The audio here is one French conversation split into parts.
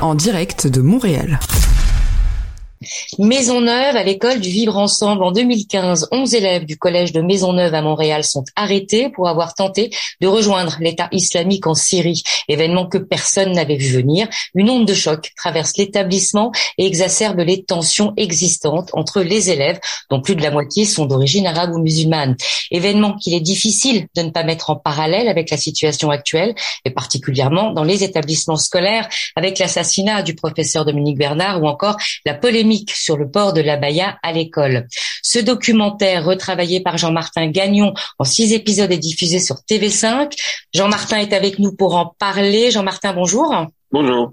en direct de Montréal. Maisonneuve à l'école du vivre ensemble. En 2015, 11 élèves du collège de Maisonneuve à Montréal sont arrêtés pour avoir tenté de rejoindre l'État islamique en Syrie. Événement que personne n'avait vu venir. Une onde de choc traverse l'établissement et exacerbe les tensions existantes entre les élèves, dont plus de la moitié sont d'origine arabe ou musulmane. Événement qu'il est difficile de ne pas mettre en parallèle avec la situation actuelle, et particulièrement dans les établissements scolaires, avec l'assassinat du professeur Dominique Bernard ou encore la polémique sur le port de l'abaya à l'école. Ce documentaire, retravaillé par Jean-Martin Gagnon en six épisodes, est diffusé sur TV5. Jean-Martin est avec nous pour en parler. Jean-Martin, bonjour. Bonjour.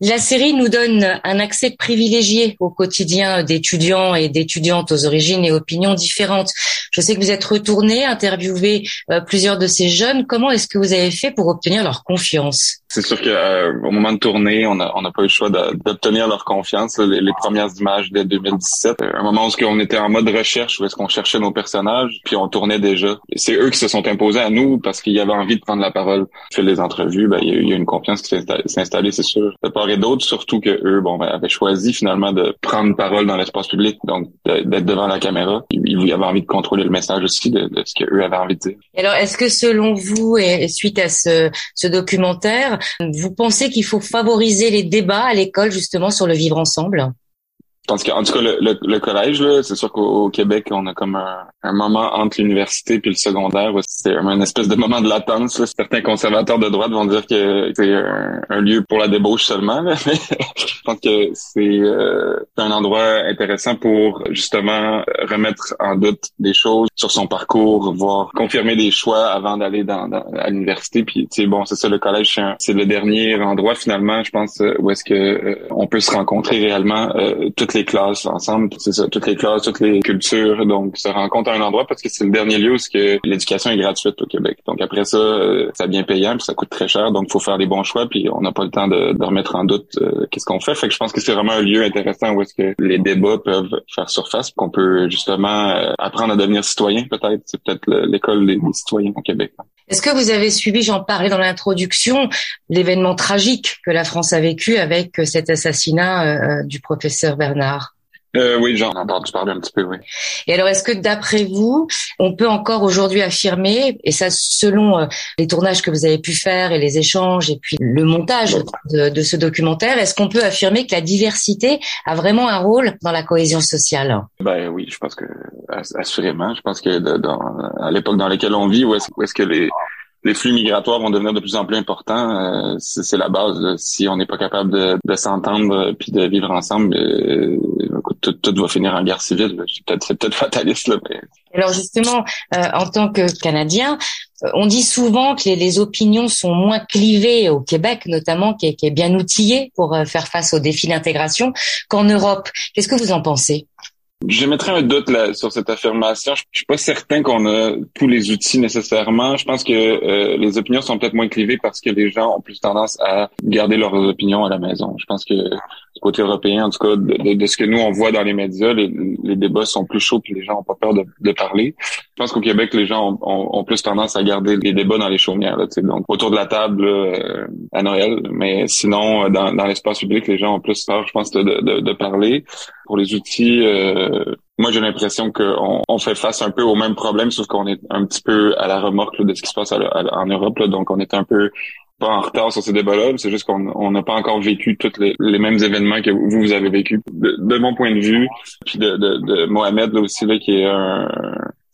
La série nous donne un accès privilégié au quotidien d'étudiants et d'étudiantes aux origines et opinions différentes. Je sais que vous êtes retourné, interviewé euh, plusieurs de ces jeunes. Comment est-ce que vous avez fait pour obtenir leur confiance? C'est sûr qu'au euh, moment de tourner, on n'a on a pas eu le choix d'obtenir leur confiance. Les, les, premières images dès 2017, un moment où on était en mode recherche, où est-ce qu'on cherchait nos personnages, puis on tournait déjà. C'est eux qui se sont imposés à nous parce qu'ils avaient envie de prendre la parole. Fait les entrevues, ben, il y, a, une confiance qui s'est installée, c'est sûr et d'autres, surtout que eux, bon, ben, avaient choisi finalement de prendre parole dans l'espace public, donc d'être devant la caméra. Ils, avaient envie de contrôler le message aussi de, ce qu'eux avaient envie de dire. Alors, est-ce que selon vous, et suite à ce documentaire, vous pensez qu'il faut favoriser les débats à l'école justement sur le vivre ensemble? Pense qu'en tout cas, le, le, collège, c'est sûr qu'au Québec, on a comme un, un moment entre l'université puis le secondaire. C'est un, espèce de moment de latence. Certains conservateurs de droite vont dire que c'est un, lieu pour la débauche seulement. Mais je pense que c'est euh, un endroit intéressant pour justement remettre en doute des choses sur son parcours, voire confirmer des choix avant d'aller dans, à l'université. Puis, bon, c'est ça, le collège, c'est le dernier endroit finalement, je pense, où est-ce que euh, on peut se rencontrer réellement euh, toutes les classes ensemble, c'est ça, toutes les classes, toutes les cultures, donc se rencontre à un endroit parce que c'est le dernier lieu où l'éducation est gratuite au Québec. Donc après ça, euh, ça devient payant, puis ça coûte très cher, donc faut faire des bons choix, puis on n'a pas le temps de, remettre en doute euh, qu'est-ce qu'on fait. Fait que je pense que c'est vraiment un lieu intéressant où est-ce que les débats peuvent faire surface, qu'on peut justement euh, apprendre à devenir citoyen peut-être. C'est peut-être l'école des, citoyens au Québec. Est-ce que vous avez suivi, j'en parlais dans l'introduction, l'événement tragique que la France a vécu avec cet assassinat du professeur Bernard? Euh, oui, j'en ai entendu parler un petit peu, oui. Et alors, est-ce que d'après vous, on peut encore aujourd'hui affirmer, et ça selon euh, les tournages que vous avez pu faire et les échanges et puis le montage de, ce documentaire, est-ce qu'on peut affirmer que la diversité a vraiment un rôle dans la cohésion sociale? Ben oui, je pense que assurément. Je pense que dans, à l'époque dans laquelle on vit, où est-ce est que les les flux migratoires vont devenir de plus en plus importants. Euh, c'est la base. Si on n'est pas capable de, de s'entendre puis de vivre ensemble, euh, tout, tout, va finir en guerre civile. C'est peut-être peut fataliste. Là, mais... Alors justement, euh, en tant que Canadien, on dit souvent que les, les, opinions sont moins clivées au Québec, notamment, qui est, qui est bien outillé pour faire face aux défis d'intégration, qu'en Europe. Qu'est-ce que vous en pensez? Je mettrais un doute là, sur cette affirmation. Je, suis pas certain qu'on a tous les outils nécessairement. Je pense que euh, les opinions sont peut-être moins clivées parce que les gens ont plus tendance à garder leurs opinions à la maison. Je pense que du côté européen, en tout cas, de, ce que nous on voit dans les médias, les, débats sont plus chauds et les gens ont pas peur de, parler. Je pense qu'au Québec, les gens ont, plus tendance à garder les débats dans les chaumières, là, donc autour de la table euh, à Noël. Mais sinon, dans, dans l'espace public, les gens ont plus peur, je pense, de, de parler. Pour les outils, euh, moi j'ai l'impression qu'on on fait face un peu au même problème, sauf qu'on est un petit peu à la remorque de ce qui se passe en Europe. donc on est un peu pas en retard sur ces débats-là, c'est juste qu'on n'a pas encore vécu tous les, mêmes événements que vous, avez vécu. De, mon point de vue, puis de, de, de Mohamed là aussi, là, qui est un,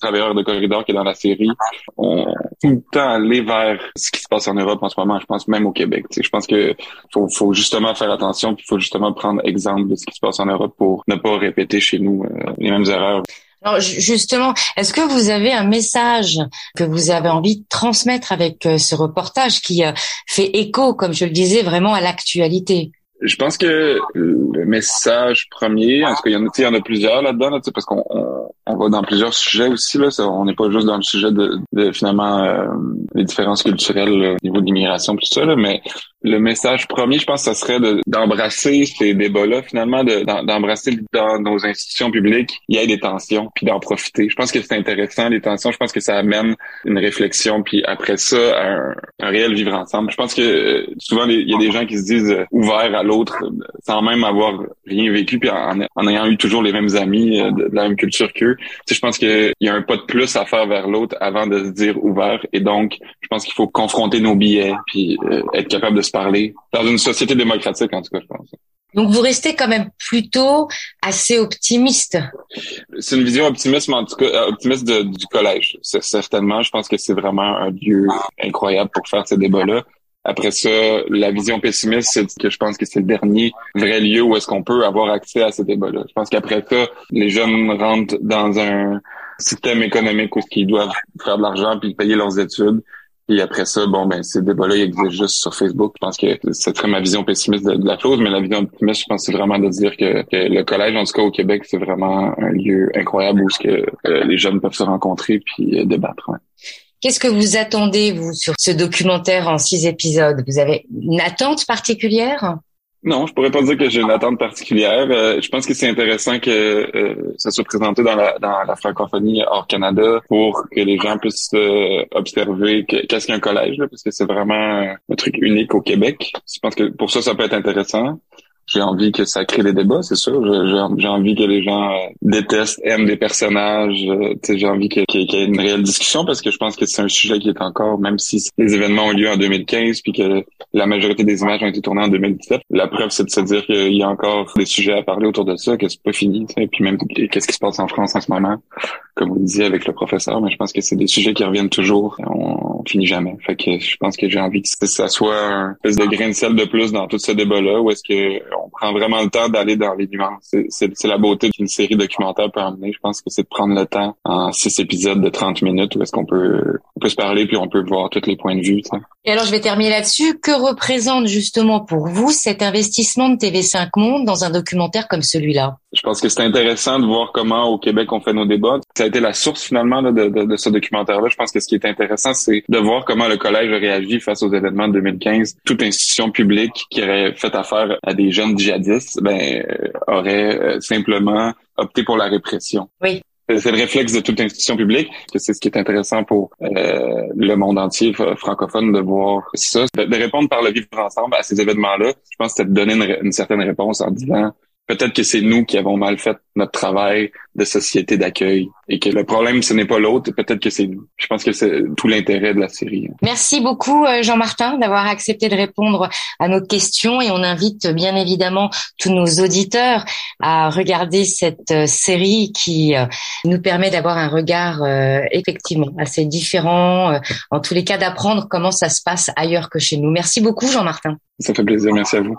travailleurs de corridor qui est dans la série, on tout le temps aller vers ce qui se passe en Europe en ce moment. Je pense même au Québec. Je pense que faut, faut justement faire attention, puis faut justement prendre exemple de ce qui se passe en Europe pour ne pas répéter chez nous euh, les mêmes erreurs. Alors justement, est-ce que vous avez un message que vous avez envie de transmettre avec euh, ce reportage qui euh, fait écho, comme je le disais, vraiment à l'actualité? Je pense que le message premier, en tout cas, il y en a, il y en a plusieurs là-dedans, parce qu'on on va dans plusieurs sujets aussi. Là. on n'est pas juste dans le sujet de, de finalement euh, les différences culturelles au niveau de l'immigration, tout ça, là, mais le message premier, je pense, ce serait d'embrasser ces débats-là, finalement, d'embrasser dans nos institutions publiques, il y a des tensions, puis d'en profiter. Je pense que c'est intéressant, les tensions. Je pense que ça amène une réflexion, puis après ça, un, réel vivre ensemble. Je pense que euh, souvent, il y a des gens qui se disent euh, ouverts à l'autre, sans même avoir rien vécu, puis en, ayant eu toujours les mêmes amis euh, de, la même culture qu'eux. Je pense qu'il y a un pas de plus à faire vers l'autre avant de se dire ouvert. Et donc, je pense qu'il faut confronter nos billets, puis être capable de se parler dans une société démocratique, en tout cas, je pense. Donc vous restez quand même plutôt assez optimiste. C'est une vision optimiste, en tout cas euh, optimiste du collège. Certainement, je pense que c'est vraiment un lieu incroyable pour faire ces débats-là. Après ça, la vision pessimiste, c'est que je pense que c'est le dernier vrai lieu où est-ce qu'on peut avoir accès à ces débats-là. Je pense qu'après ça, les jeunes rentrent dans un système économique où ils doivent faire de l'argent puis payer leurs études. Et après ça, bon, ben, ces débats-là, ils existent juste sur Facebook. Je pense que c'est très ma vision pessimiste de, la chose, mais la vision optimiste, je pense, c'est vraiment de dire que, le collège, en tout cas au Québec, c'est vraiment un lieu incroyable où ce que euh, les jeunes peuvent se rencontrer puis euh, débattre. Qu'est-ce que vous attendez, vous, sur ce documentaire en six épisodes? Vous avez une attente particulière? Non, je pourrais pas dire que j'ai une attente particulière. Euh, je pense que c'est intéressant que euh, ça soit présenté dans la, dans la francophonie hors Canada pour que les gens puissent euh, observer qu'est-ce qu'un collège, parce que c'est vraiment un truc unique au Québec. Je pense que pour ça, ça peut être intéressant j'ai envie que ça crée des débats, c'est sûr. J'ai envie que les gens euh, détestent, aiment des personnages. Euh, j'ai envie qu'il y ait une réelle discussion parce que je pense que c'est un sujet qui est encore, même si les événements ont lieu en 2015 puis que la majorité des images ont été tournées en 2017, la preuve c'est de se dire qu'il y a encore des sujets à parler autour de ça, que c'est pas fini. Et puis même qu'est-ce qui se passe en France en ce moment, comme vous le disiez avec le professeur, mais je pense que c'est des sujets qui reviennent toujours. Finit jamais. Fait que je pense que j'ai envie que ça soit un espèce de grain de sel de plus dans tout ce débat-là, où est-ce que on prend vraiment le temps d'aller dans les nuances. C'est la beauté qu'une série documentaire peut amener. Je pense que c'est de prendre le temps en six épisodes de 30 minutes où est-ce qu'on peut, on peut se parler puis on peut voir tous les points de vue. Et alors, je vais terminer là-dessus. Que représente justement pour vous cet investissement de TV5 Monde dans un documentaire comme celui-là? Je pense que c'est intéressant de voir comment au Québec on fait nos débats. Ça a été la source finalement de, de, de, ce documentaire-là. Je pense que ce qui est intéressant, c'est de voir comment le collège a réagi face aux événements de 2015. Toute institution publique qui aurait fait affaire à des jeunes djihadistes, ben, euh, aurait euh, simplement opté pour la répression. Oui. C'est le réflexe de toute institution publique, que c'est ce qui est intéressant pour euh, le monde entier francophone de voir ça, de, répondre par le vivre ensemble à ces événements-là. Je pense que c'est de donner une, une certaine réponse en disant peut-être que c'est nous qui avons mal fait notre travail de société d'accueil et que le problème ce n'est pas l'autre, peut-être que c'est nous. Je pense que c'est tout l'intérêt de la série. Merci beaucoup euh, Jean-Martin d'avoir accepté de répondre à nos questions et on invite bien évidemment tous nos auditeurs à regarder cette euh, série qui euh, nous permet d'avoir un regard effectivement assez différent, en tous les cas d'apprendre comment ça se passe ailleurs que chez nous. Merci beaucoup Jean-Martin. Ça fait plaisir, merci à vous.